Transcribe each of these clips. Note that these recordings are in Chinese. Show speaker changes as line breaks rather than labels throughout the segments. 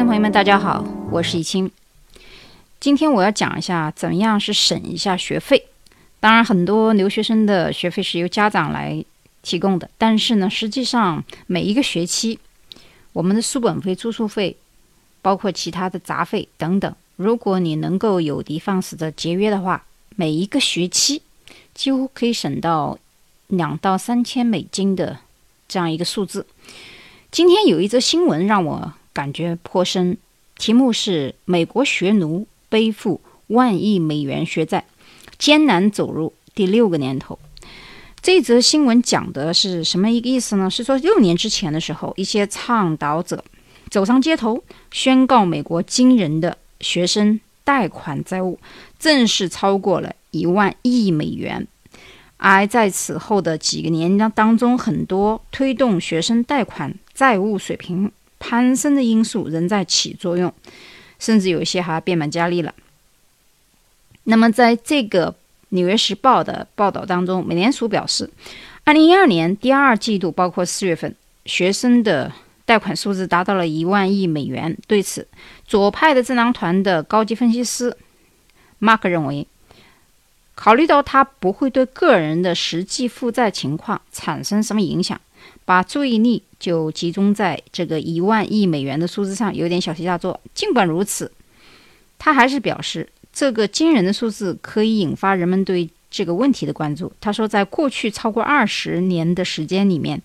众朋友们，大家好，我是易清。今天我要讲一下怎么样是省一下学费。当然，很多留学生的学费是由家长来提供的，但是呢，实际上每一个学期，我们的书本费、住宿费，包括其他的杂费等等，如果你能够有的放矢的节约的话，每一个学期几乎可以省到两到三千美金的这样一个数字。今天有一则新闻让我感觉颇深，题目是“美国学奴背负万亿美元学债，艰难走入第六个年头”。这则新闻讲的是什么一个意思呢？是说六年之前的时候，一些倡导者走上街头，宣告美国惊人的学生贷款债务正式超过了一万亿美元。而在此后的几个年当中，很多推动学生贷款债务水平攀升的因素仍在起作用，甚至有一些还变本加厉了。那么，在这个《纽约时报》的报道当中，美联储表示，二零一二年第二季度，包括四月份，学生的贷款数字达到了一万亿美元。对此，左派的智囊团的高级分析师 Mark 认为。考虑到它不会对个人的实际负债情况产生什么影响，把注意力就集中在这个一万亿美元的数字上，有点小题大做。尽管如此，他还是表示，这个惊人的数字可以引发人们对这个问题的关注。他说，在过去超过二十年的时间里面，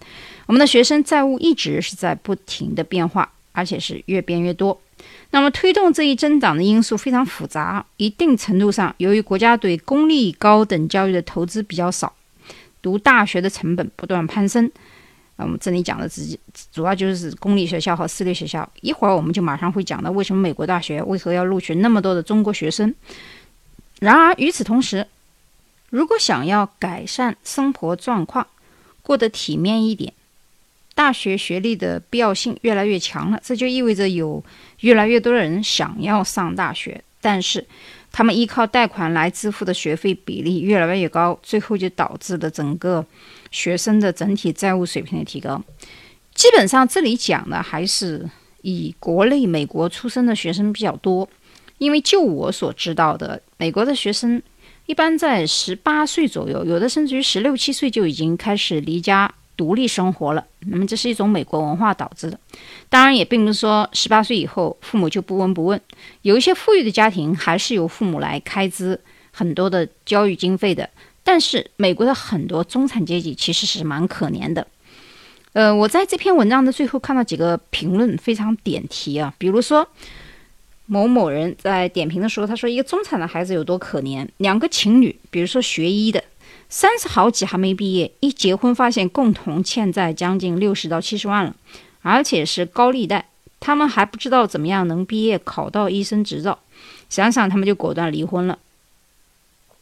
我们的学生债务一直是在不停的变化，而且是越变越多。那么，推动这一增长的因素非常复杂。一定程度上，由于国家对公立高等教育的投资比较少，读大学的成本不断攀升。我们这里讲的直接主要就是公立学校和私立学校。一会儿我们就马上会讲到为什么美国大学为何要录取那么多的中国学生。然而，与此同时，如果想要改善生活状况，过得体面一点。大学学历的必要性越来越强了，这就意味着有越来越多的人想要上大学，但是他们依靠贷款来支付的学费比例越来越高，最后就导致了整个学生的整体债务水平的提高。基本上，这里讲的还是以国内美国出生的学生比较多，因为就我所知道的，美国的学生一般在十八岁左右，有的甚至于十六七岁就已经开始离家。独立生活了，那么这是一种美国文化导致的。当然，也并不是说十八岁以后父母就不闻不问。有一些富裕的家庭还是由父母来开支很多的教育经费的。但是，美国的很多中产阶级其实是蛮可怜的。呃，我在这篇文章的最后看到几个评论非常点题啊，比如说某某人在点评的时候，他说一个中产的孩子有多可怜，两个情侣，比如说学医的。三十好几还没毕业，一结婚发现共同欠债将近六十到七十万了，而且是高利贷。他们还不知道怎么样能毕业考到医生执照，想想他们就果断离婚了。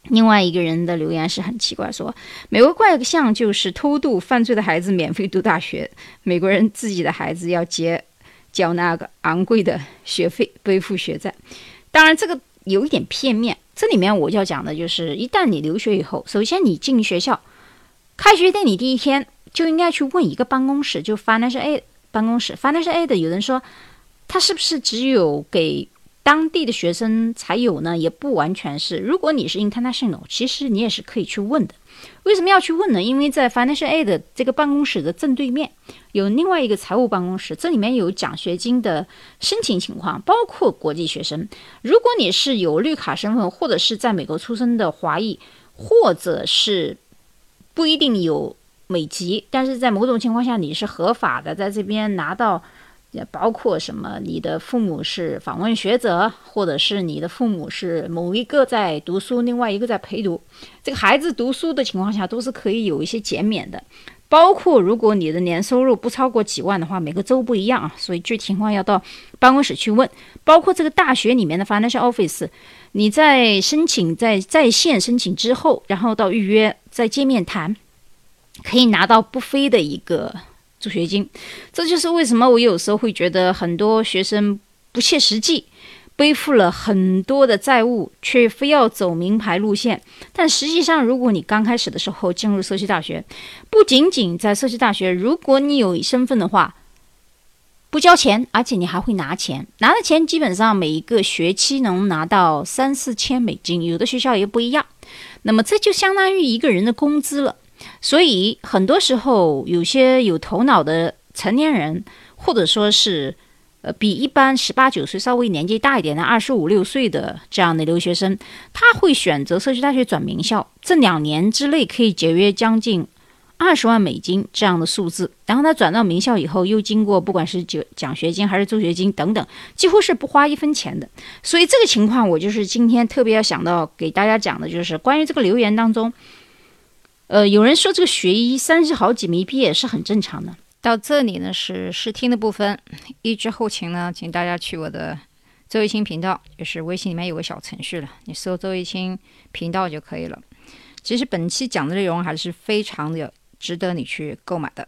另外一个人的留言是很奇怪，说美国怪象就是偷渡犯罪的孩子免费读大学，美国人自己的孩子要结交那个昂贵的学费，背负学债。当然这个有一点片面。这里面我要讲的就是，一旦你留学以后，首先你进学校，开学典礼第一天就应该去问一个办公室，就 Financial Aid 办公室。Financial Aid 有人说，他是不是只有给当地的学生才有呢？也不完全是。如果你是 International，其实你也是可以去问的。为什么要去问呢？因为在 Financial Aid 这个办公室的正对面有另外一个财务办公室，这里面有奖学金的申请情况，包括国际学生。如果你是有绿卡身份，或者是在美国出生的华裔，或者是不一定有美籍，但是在某种情况下你是合法的，在这边拿到。也包括什么？你的父母是访问学者，或者是你的父母是某一个在读书，另外一个在陪读。这个孩子读书的情况下，都是可以有一些减免的。包括如果你的年收入不超过几万的话，每个州不一样啊，所以具体情况要到办公室去问。包括这个大学里面的 financial office，你在申请在在线申请之后，然后到预约再见面谈，可以拿到不菲的一个。助学金，这就是为什么我有时候会觉得很多学生不切实际，背负了很多的债务，却非要走名牌路线。但实际上，如果你刚开始的时候进入社区大学，不仅仅在社区大学，如果你有身份的话，不交钱，而且你还会拿钱，拿的钱基本上每一个学期能拿到三四千美金，有的学校也不一样。那么这就相当于一个人的工资了。所以很多时候，有些有头脑的成年人，或者说是，呃，比一般十八九岁稍微年纪大一点的二十五六岁的这样的留学生，他会选择社区大学转名校，这两年之内可以节约将近二十万美金这样的数字。然后他转到名校以后，又经过不管是奖奖学金还是助学金等等，几乎是不花一分钱的。所以这个情况，我就是今天特别要想到给大家讲的，就是关于这个留言当中。呃，有人说这个学医三十好几没毕业是很正常的。到这里呢是试听的部分，预知后勤呢，请大家去我的周一清频道，就是微信里面有个小程序了，你搜周一清频道就可以了。其实本期讲的内容还是非常的值得你去购买的，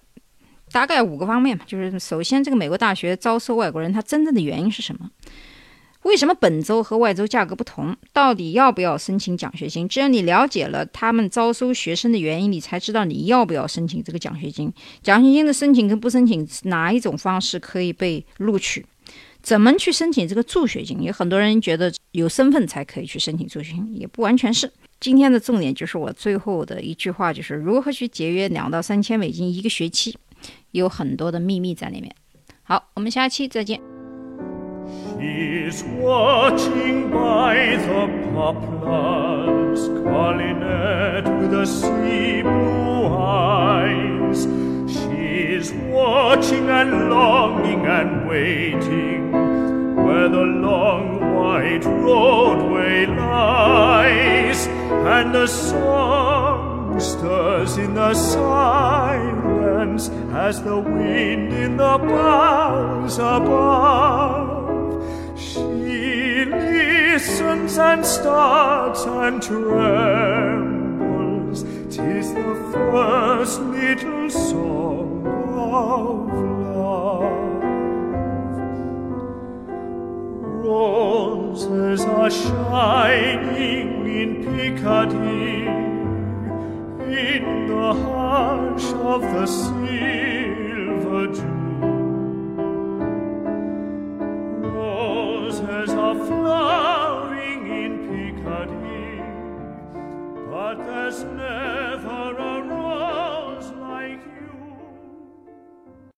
大概五个方面吧，就是首先这个美国大学招收外国人，它真正的原因是什么？为什么本州和外州价格不同？到底要不要申请奖学金？只有你了解了他们招收学生的原因，你才知道你要不要申请这个奖学金。奖学金的申请跟不申请哪一种方式可以被录取？怎么去申请这个助学金？有很多人觉得有身份才可以去申请助学金，也不完全是。今天的重点就是我最后的一句话，就是如何去节约两到三千美金一个学期，有很多的秘密在里面。好，我们下期再见。
She's watching by the poplars, calling it with the sea blue eyes. She's watching and longing and waiting where the long white roadway lies, and the song stirs in the silence as the wind in the boughs above listens and starts and trembles. Tis the first little song of love. Roses are shining in Piccadilly in the hush of the silver